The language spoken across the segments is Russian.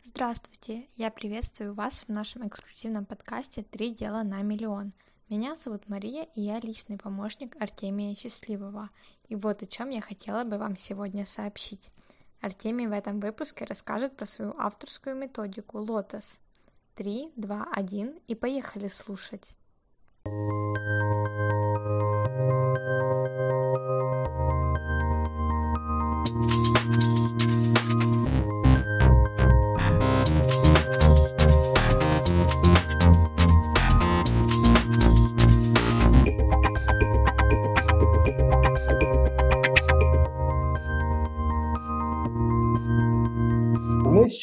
Здравствуйте! Я приветствую вас в нашем эксклюзивном подкасте «Три дела на миллион». Меня зовут Мария, и я личный помощник Артемия Счастливого. И вот о чем я хотела бы вам сегодня сообщить. Артемий в этом выпуске расскажет про свою авторскую методику «Лотос». 3, 2, 1 и поехали слушать.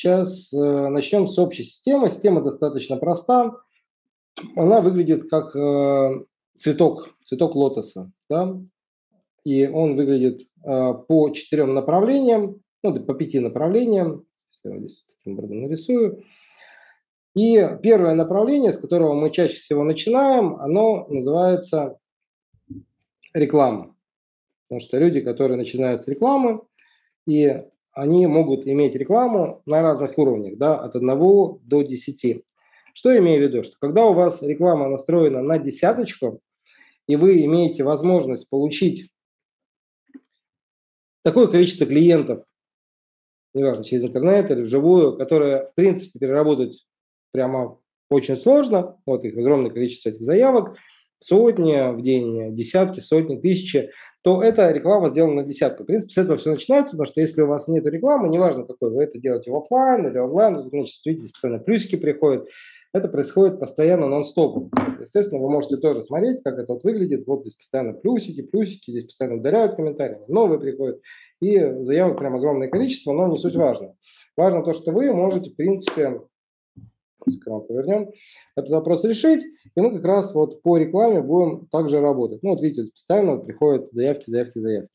Сейчас э, начнем с общей системы. Система достаточно проста. Она выглядит как э, цветок, цветок лотоса. Да? И он выглядит э, по четырем направлениям, ну, по пяти направлениям. Я здесь таким образом нарисую. И первое направление, с которого мы чаще всего начинаем, оно называется реклама. Потому что люди, которые начинают с рекламы, и они могут иметь рекламу на разных уровнях, да, от 1 до 10. Что я имею в виду? Что когда у вас реклама настроена на десяточку, и вы имеете возможность получить такое количество клиентов, неважно, через интернет или вживую, которые, в принципе, переработать прямо очень сложно, вот их огромное количество этих заявок, сотни в день, десятки, сотни, тысячи, то эта реклама сделана на десятку. В принципе, с этого все начинается, потому что если у вас нет рекламы, неважно какой, вы это делаете в офлайн или онлайн, значит, видите, постоянно плюсики приходят, это происходит постоянно нон-стопом. Естественно, вы можете тоже смотреть, как это вот выглядит. Вот здесь постоянно плюсики, плюсики, здесь постоянно удаляют комментарии, новые приходят. И заявок прям огромное количество, но не суть важно. Важно то, что вы можете, в принципе, экран повернем, этот вопрос решить, и мы как раз вот по рекламе будем также работать. Ну вот видите, постоянно приходят заявки, заявки, заявки.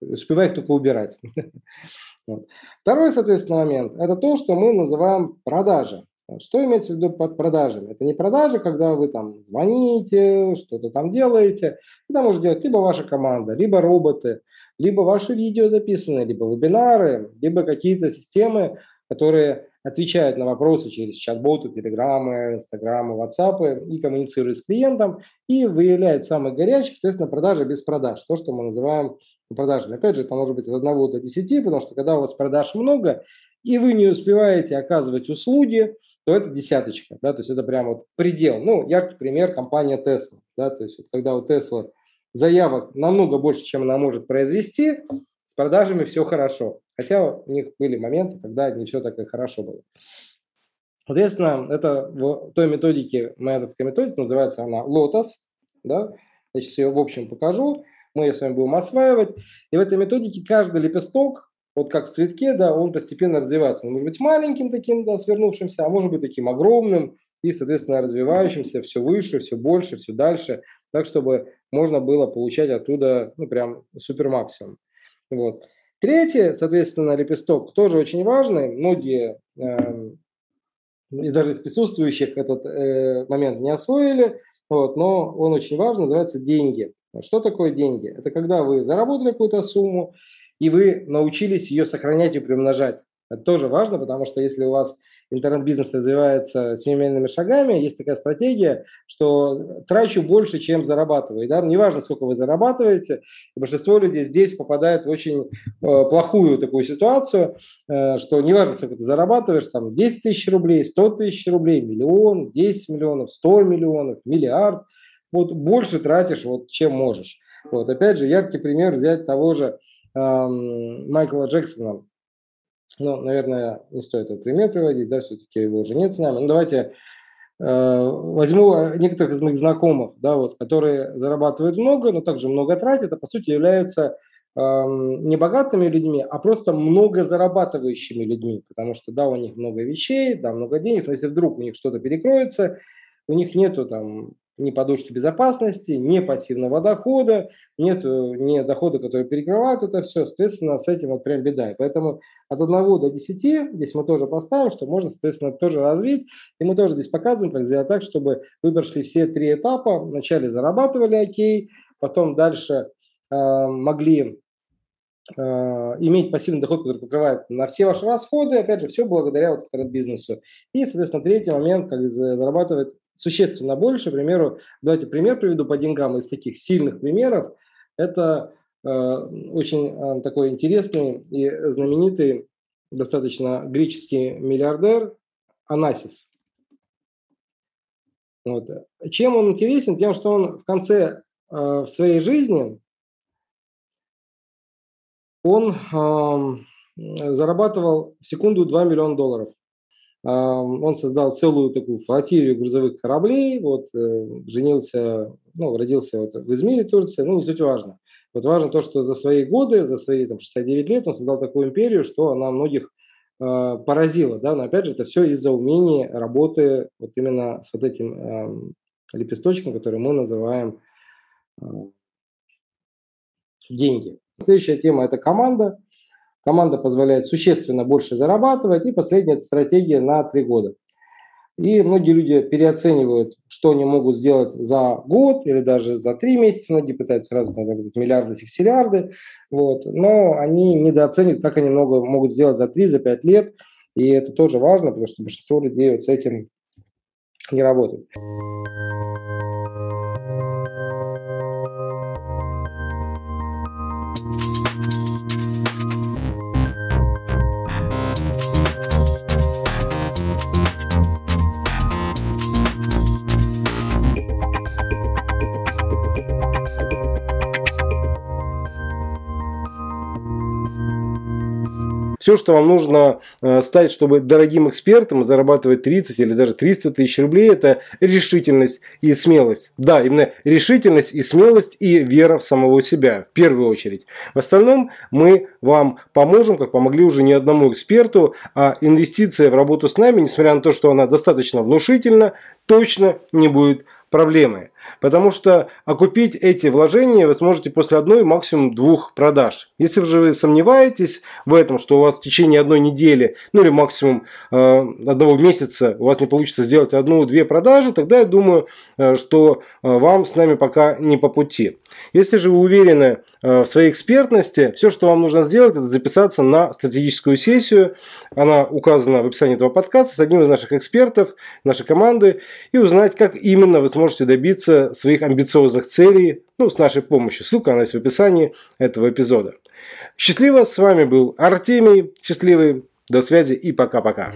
Успеваю их только убирать. Второй, соответственно, момент – это то, что мы называем продажи. Что имеется в виду под продажами? Это не продажи, когда вы там звоните, что-то там делаете. Это может делать либо ваша команда, либо роботы, либо ваши видео записанные, либо вебинары, либо какие-то системы, которые отвечают на вопросы через чат-боты, телеграммы, инстаграмы, ватсапы и коммуницирует с клиентом и выявляет самых горячих, естественно, продажи без продаж, то, что мы называем продажами. Опять же, это может быть от 1 до 10, потому что когда у вас продаж много, и вы не успеваете оказывать услуги, то это десяточка, да, то есть это прям вот предел. Ну, яркий пример компания Tesla, да, то есть вот когда у Tesla заявок намного больше, чем она может произвести, с продажами все хорошо. Хотя у них были моменты, когда не все так и хорошо было. Соответственно, это в той методике, методская методика, называется она Lotus. Да? Я сейчас ее в общем покажу. Мы ее с вами будем осваивать. И в этой методике каждый лепесток, вот как в цветке, да, он постепенно развивается. Он может быть маленьким таким, да, свернувшимся, а может быть таким огромным и, соответственно, развивающимся все выше, все больше, все дальше, так, чтобы можно было получать оттуда, ну, прям супер максимум. Вот. Третий, соответственно, лепесток тоже очень важный. Многие э, из даже из присутствующих этот э, момент не освоили, вот, но он очень важный, называется деньги. Что такое деньги? Это когда вы заработали какую-то сумму, и вы научились ее сохранять и приумножать. Это тоже важно, потому что если у вас интернет-бизнес развивается семейными шагами, есть такая стратегия, что трачу больше, чем зарабатываю. Да? Неважно, сколько вы зарабатываете, большинство людей здесь попадает в очень э, плохую такую ситуацию, э, что неважно, сколько ты зарабатываешь, там 10 тысяч рублей, 100 тысяч рублей, миллион, 10 миллионов, 100 миллионов, миллиард, вот больше тратишь, вот, чем можешь. Вот, опять же, яркий пример взять того же эм, Майкла Джексона, ну, наверное, не стоит этот пример приводить, да, все-таки его уже нет с нами. Ну, давайте э, возьму некоторых из моих знакомых, да, вот, которые зарабатывают много, но также много тратят, а по сути являются э, не богатыми людьми, а просто много зарабатывающими людьми, потому что, да, у них много вещей, да, много денег, но если вдруг у них что-то перекроется, у них нету там ни подушки безопасности, ни пассивного дохода, нет ни дохода, который перекрывает это все, соответственно, с этим вот прям беда. И поэтому от 1 до 10 здесь мы тоже поставим, что можно, соответственно, тоже развить. И мы тоже здесь показываем, как сделать так, чтобы вы прошли все три этапа. Вначале зарабатывали окей, потом дальше э, могли э, иметь пассивный доход, который покрывает на все ваши расходы, опять же, все благодаря вот бизнесу. И, соответственно, третий момент, как зарабатывать существенно больше. К примеру, давайте пример приведу по деньгам из таких сильных примеров. Это э, очень э, такой интересный и знаменитый достаточно греческий миллиардер Анасис. Вот. Чем он интересен? Тем, что он в конце э, в своей жизни он э, зарабатывал в секунду 2 миллиона долларов. Он создал целую такую флотилию грузовых кораблей, вот, э, женился, ну, родился вот в Измире, Турции, ну, не суть важно. Вот важно то, что за свои годы, за свои там, 69 лет он создал такую империю, что она многих э, поразила, да, но опять же это все из-за умения работы вот именно с вот этим э, лепесточком, который мы называем э, деньги. Следующая тема – это команда. Команда позволяет существенно больше зарабатывать. И последняя – стратегия на три года. И многие люди переоценивают, что они могут сделать за год или даже за три месяца. Многие пытаются сразу там, заработать миллиарды, сексиллиарды. Вот. Но они недооценивают, как они много могут сделать за три, за пять лет. И это тоже важно, потому что большинство людей вот с этим не работают. Все, что вам нужно э, стать, чтобы дорогим экспертом зарабатывать 30 или даже 300 тысяч рублей, это решительность и смелость. Да, именно решительность и смелость и вера в самого себя, в первую очередь. В остальном мы вам поможем, как помогли уже не одному эксперту, а инвестиция в работу с нами, несмотря на то, что она достаточно внушительна, точно не будет проблемы. Потому что окупить эти вложения вы сможете после одной, максимум двух продаж. Если же вы сомневаетесь в этом, что у вас в течение одной недели, ну или максимум э, одного месяца у вас не получится сделать одну-две продажи, тогда я думаю, э, что э, вам с нами пока не по пути. Если же вы уверены э, в своей экспертности, все, что вам нужно сделать, это записаться на стратегическую сессию. Она указана в описании этого подкаста с одним из наших экспертов, нашей команды, и узнать, как именно вы сможете добиться своих амбициозных целей, ну, с нашей помощью. Ссылка она есть в описании этого эпизода. Счастливо, с вами был Артемий. Счастливый, до связи и пока-пока.